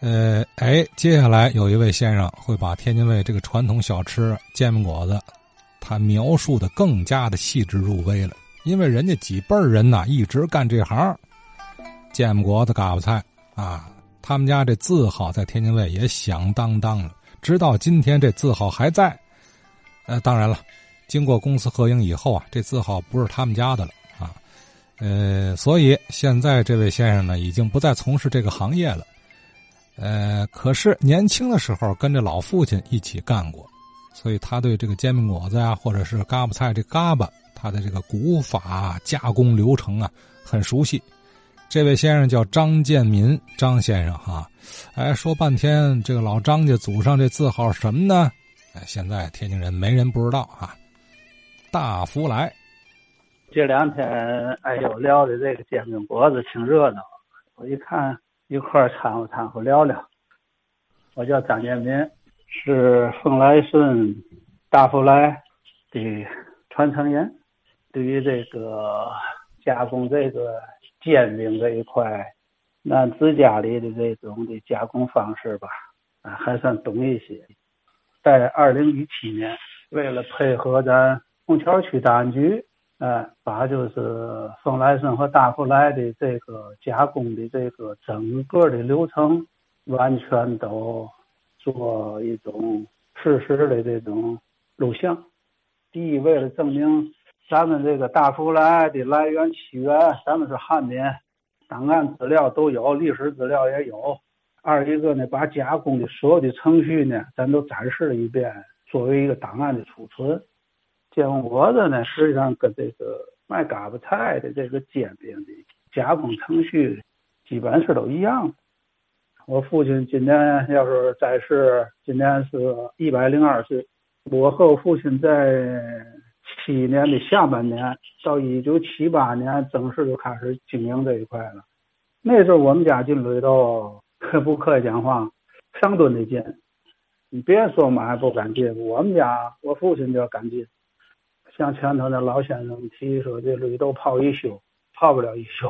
呃，哎，接下来有一位先生会把天津卫这个传统小吃煎饼果子，他描述的更加的细致入微了。因为人家几辈人呐一直干这行，煎饼果子、嘎巴菜啊，他们家这字号在天津卫也响当当了。直到今天，这字号还在。呃，当然了，经过公司合营以后啊，这字号不是他们家的了啊。呃，所以现在这位先生呢，已经不再从事这个行业了。呃，可是年轻的时候跟着老父亲一起干过，所以他对这个煎饼果子呀，或者是嘎巴菜这嘎巴，他的这个古法加工流程啊，很熟悉。这位先生叫张建民，张先生哈，哎，说半天这个老张家祖上这字号什么呢？哎，现在天津人没人不知道啊。大福来，这两天哎呦聊的这个煎饼果子挺热闹，我一看。一块掺和掺和聊聊。我叫张建民，是凤来顺大福来的传承人。对于这个加工这个煎饼这一块，那自家里的这种的加工方式吧，啊，还算懂一些。在二零一七年，为了配合咱虹桥区档案局。呃，把就是丰来顺和大福来的这个加工的这个整个的流程，完全都做一种事实的这种录像。第一，为了证明咱们这个大福来的来源起源，咱们是汉民，档案资料都有，历史资料也有。二一个呢，把加工的所有的程序呢，咱都展示了一遍，作为一个档案的储存。煎饼果子呢，实际上跟这个卖嘎巴菜的这个煎饼的加工程序基本是都一样的。我父亲今年要是在世，今年是一百零二岁。我和我父亲在七年的下半年到一九七八年正式就开始经营这一块了。那时候我们家进里头，可不客气讲话，上吨的进。你别说买不敢进，我们家我父亲就敢进。像前头那老先生提说，这绿豆泡一宿，泡不了一宿。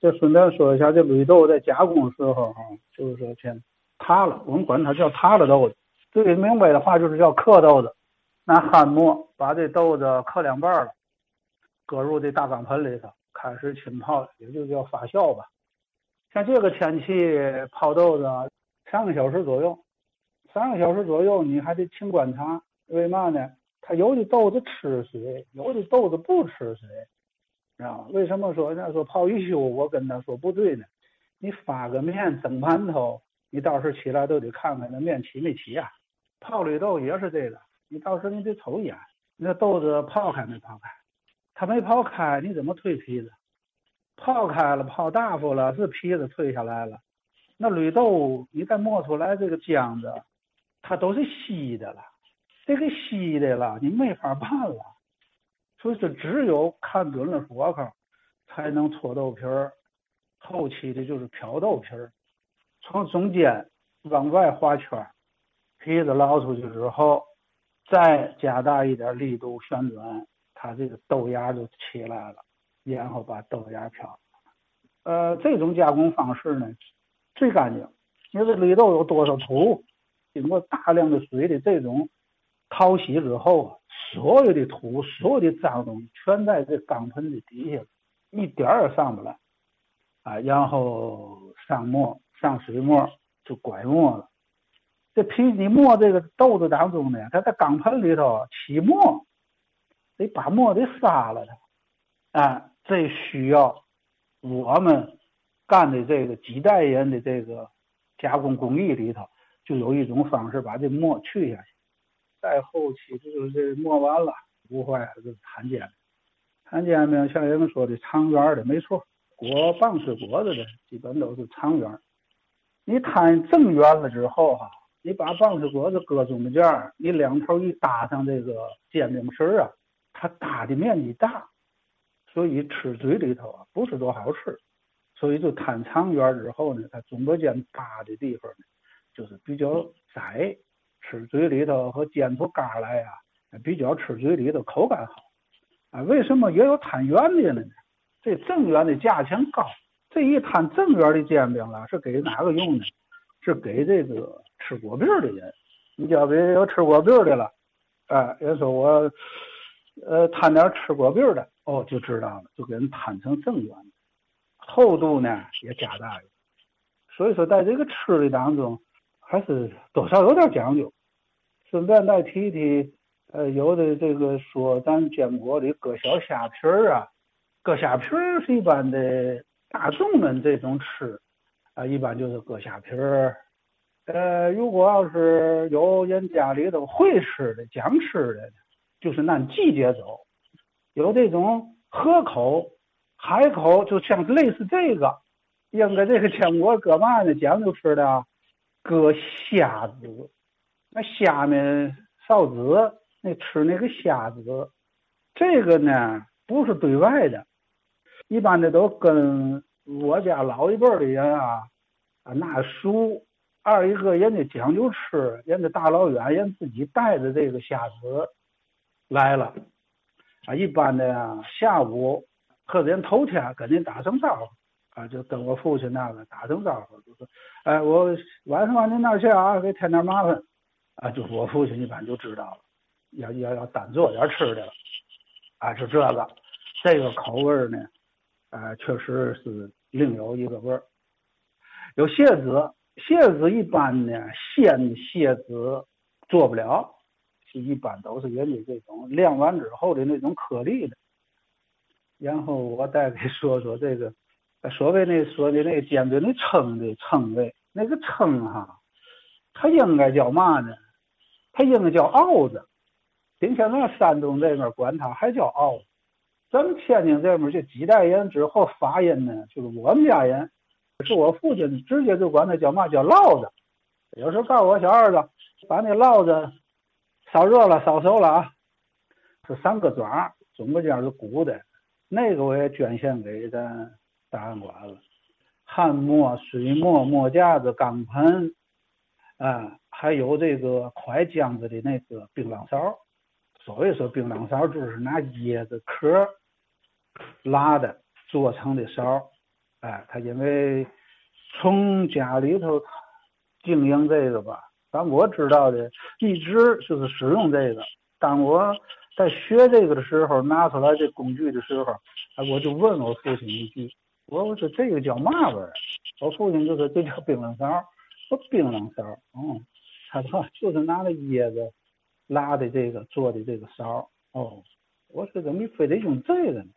就顺便说一下，这绿豆在加工时候哈，就是说先塌了，我们管它叫塌了豆子。最明白的话就是叫刻豆子。拿焊墨把这豆子刻两半了，搁入这大缸盆里头，开始浸泡，也就叫发酵吧。像这个天气泡豆子，三个小时左右，三个小时左右你还得勤观察，为嘛呢？他有的豆子吃水，有的豆子不吃水，知道吗？为什么说人家说泡一宿？我跟他说不对呢。你发个面蒸馒头，你到时候起来都得看看那面起没起啊。泡绿豆也是这个，你到时候你得瞅一眼，那豆子泡开没泡开？它没泡开，你怎么蜕皮子？泡开了，泡大发了，是皮子退下来了。那绿豆你再磨出来这个浆子，它都是稀的了。这个稀的了，你没法办了，所以说只有看准了火候，才能搓豆皮儿。后期的就是漂豆皮儿，从中间往外画圈，皮子捞出去之后，再加大一点力度旋转，它这个豆芽就起来了，然后把豆芽漂。呃，这种加工方式呢，最干净。你说绿豆有多少土，经过大量的水的这种。淘洗之后啊，所有的土、所有的脏东西全在这缸盆的底下，一点儿也上不来啊。然后上沫、上水沫就拐沫了。这皮你磨这个豆子当中呢，它在缸盆里头起沫，得把沫得杀了它。啊，这需要我们干的这个几代人的这个加工工艺里头，就有一种方式把这沫去下去。再后期就是这磨完了，不坏就是摊煎饼。摊煎饼像人们说的长圆的，没错。果棒子果子的基本都是长圆。你摊正圆了之后哈，你把棒子果子搁中间，你两头一搭上这个煎饼皮啊，它搭的面积大，所以吃嘴里头啊不是多好吃。所以就摊长圆之后呢，它中间搭的地方呢就是比较窄。吃嘴里头和煎出嘎来呀，比较吃嘴里头口感好，啊，为什么也有摊圆的呢？这正圆的价钱高，这一摊正圆的煎饼了，是给哪个用的？是给这个吃果饼的人。你交别有吃果饼的了，哎，人说我呃摊点吃果饼的，哦，就知道了，就给人摊成正圆，厚度呢也加大了。所以说，在这个吃的当中，还是多少有点讲究。顺便再提提，呃，有的这个说咱坚果里搁小虾皮儿啊，搁虾皮儿是一般的大众们这种吃，啊，一般就是搁虾皮儿。呃，如果要是有人家里头会吃的、讲吃的，就是按季节走，有这种河口、海口，就像类似这个，应该这个坚果搁嘛呢？讲究吃的，搁虾子，那虾呢臊子，那吃那个虾子，这个呢不是对外的，一般的都跟我家老一辈的人啊啊那熟。二一个人家讲究吃，人家大老远人自己带着这个虾子来了，啊，一般的呀下午或者人头天跟您打声招呼，啊，就跟我父亲那个打声招呼，就是，哎，我晚上往您那儿去啊，给添点麻烦，啊，就我父亲一般就知道了，要要要单做点吃的了，啊，是这个，这个口味呢，啊，确实是另有一个味儿，有蟹子。蟹子一般呢，鲜的蟹子做不了，是一般都是人家这种晾完之后的那种颗粒的。然后我再给说说这个，所谓那说的那煎饼的称的称谓，那个称哈，它应该叫嘛呢？它应该叫鏊子。今天咱山东这边管它还叫鏊子，咱们天津这边这几代人之后发音呢，就是我们家人。是我父亲直接就管他叫嘛叫烙子，有时候告诉我小儿子，把那烙子烧热了烧熟了啊，是三个爪，中间是鼓的，那个我也捐献给咱档案馆了。焊磨、水磨、磨架子、钢盆，啊，还有这个快浆子的那个槟榔勺。所谓说槟榔勺，就是拿椰子壳拉的做成的勺。哎，他因为从家里头经营这个吧，但我知道的一直就是使用这个。当我在学这个的时候，拿出来这工具的时候，我就问我父亲一句：“我说这个叫嘛味儿？”我父亲就说：“这叫槟榔勺。”说槟榔勺，嗯，他说就是拿那椰子拉的这个做的这个勺。哦，我说怎么非得用这个呢？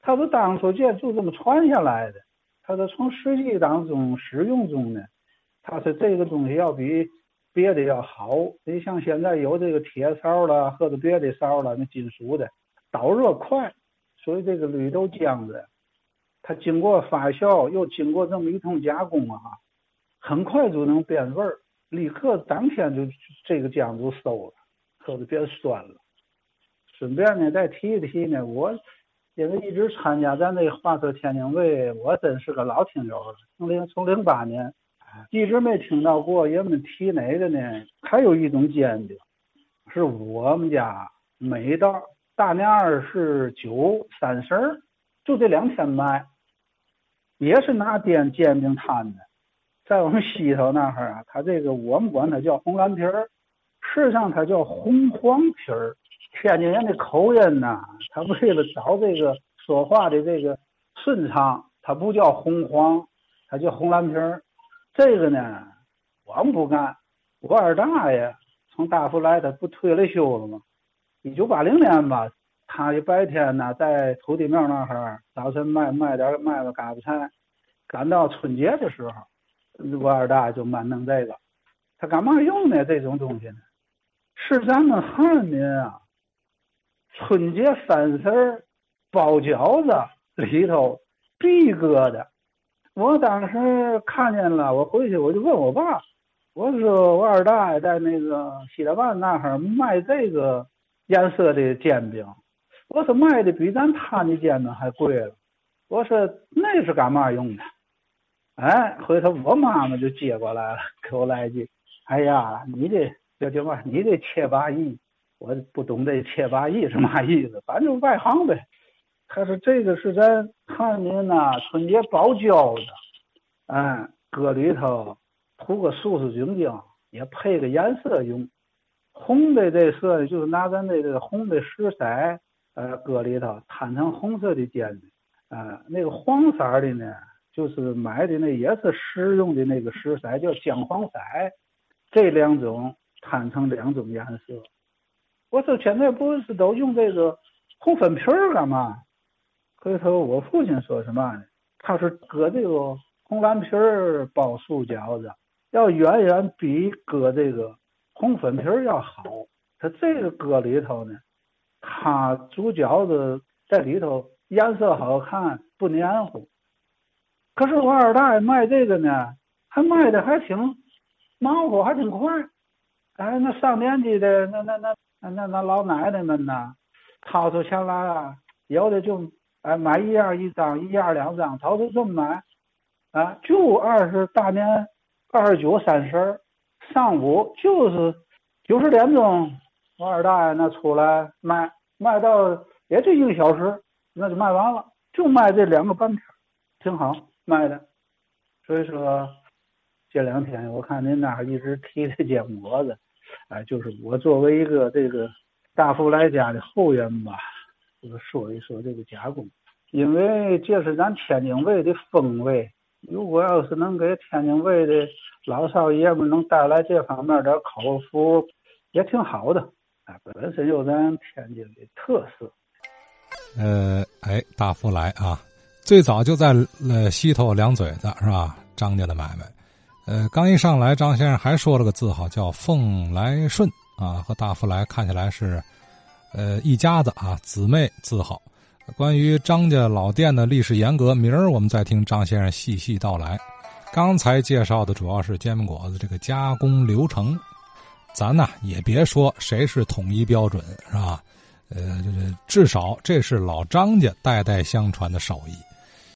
他说当初这就这么传下来的。他说：“从实际当中使用中呢，他说这个东西要比别的要好。你像现在有这个铁勺了，或者别的勺了，那金属的导热快，所以这个绿豆浆子，它经过发酵又经过这么一通加工啊，很快就能变味儿，立刻当天就这个浆就馊了，可就变酸了。顺便呢，再提一提呢，我。”因为一直参加咱这华科天津卫，我真是个老听友了。从零从零八年，一直没听到过人们提哪个呢？还有一种煎饼，是我们家每到大年二十九、三十儿，就这两天卖，也是拿煎煎饼摊的，在我们西头那儿啊，它这个我们管它叫红蓝皮儿，实际上它叫红黄皮儿。天津人的口音呐，他为了找这个说话的这个顺畅，他不叫红黄，他叫红蓝皮儿。这个呢，我们不干。我二大爷从大福来，他不退了休了吗？一九八零年吧，他的白天呢在土地庙那儿，早晨卖卖点卖个嘎巴菜，赶到春节的时候，我二大爷就满弄这个。他干嘛用呢？这种东西呢，是咱们汉民啊。春节三十儿包饺子里头必搁的，我当时看见了，我回去我就问我爸，我说我二大爷在那个西大坝那儿卖这个颜色的煎饼，我说卖的比咱摊的煎饼还贵了，我说那是干嘛用的？哎，回头我妈妈就接过来了，给我来一句：“哎呀，你这叫叫嘛？你这切八亿。”我不懂这切八亿是嘛意思，反正外行呗。他说这个是咱汉民呐春节包饺子，哎，搁里头涂个素素净净，也配个颜色用。红的这色就是拿咱这个红的石色，呃，搁里头摊成红色的煎饼。啊，那个黄色的呢，就是买的那也是食用的那个石材，叫姜黄筛。这两种摊成两种颜色。我说现在不是都用这个红粉皮儿干嘛？回头我父亲说什么呢？他说搁这个红蓝皮儿包素饺子，要远远比搁这个红粉皮儿要好。他这个搁里头呢，他煮饺子在里头。颜色好看，不黏糊。可是我二大爷卖这个呢，还卖的还挺忙活，还挺快。哎，那上年纪的那那那那那那老奶奶们呐，掏出钱来啊，有的就哎买一样一张，一样两张，掏出这么买。啊，就二十大年二十九三十上午就是九十点钟，我二大爷那出来卖，卖到也就一个小时。那就卖完了，就卖这两个半天，挺好卖的。所以说，这两天我看您那儿一直提这煎饼果子，哎，就是我作为一个这个大福来家的后人吧，就说一说这个加工，因为这是咱天津卫的风味。如果要是能给天津卫的老少爷们能带来这方面点口福，也挺好的。哎，本身有咱天津的特色。呃，哎，大福来啊，最早就在呃西头两嘴子是吧？张家的买卖，呃，刚一上来，张先生还说了个字号叫凤来顺啊，和大福来看起来是呃一家子啊，姊妹字号。关于张家老店的历史沿革，明儿我们再听张先生细细道来。刚才介绍的主要是煎饼果子这个加工流程，咱呢也别说谁是统一标准是吧？呃，就是至少这是老张家代代相传的手艺。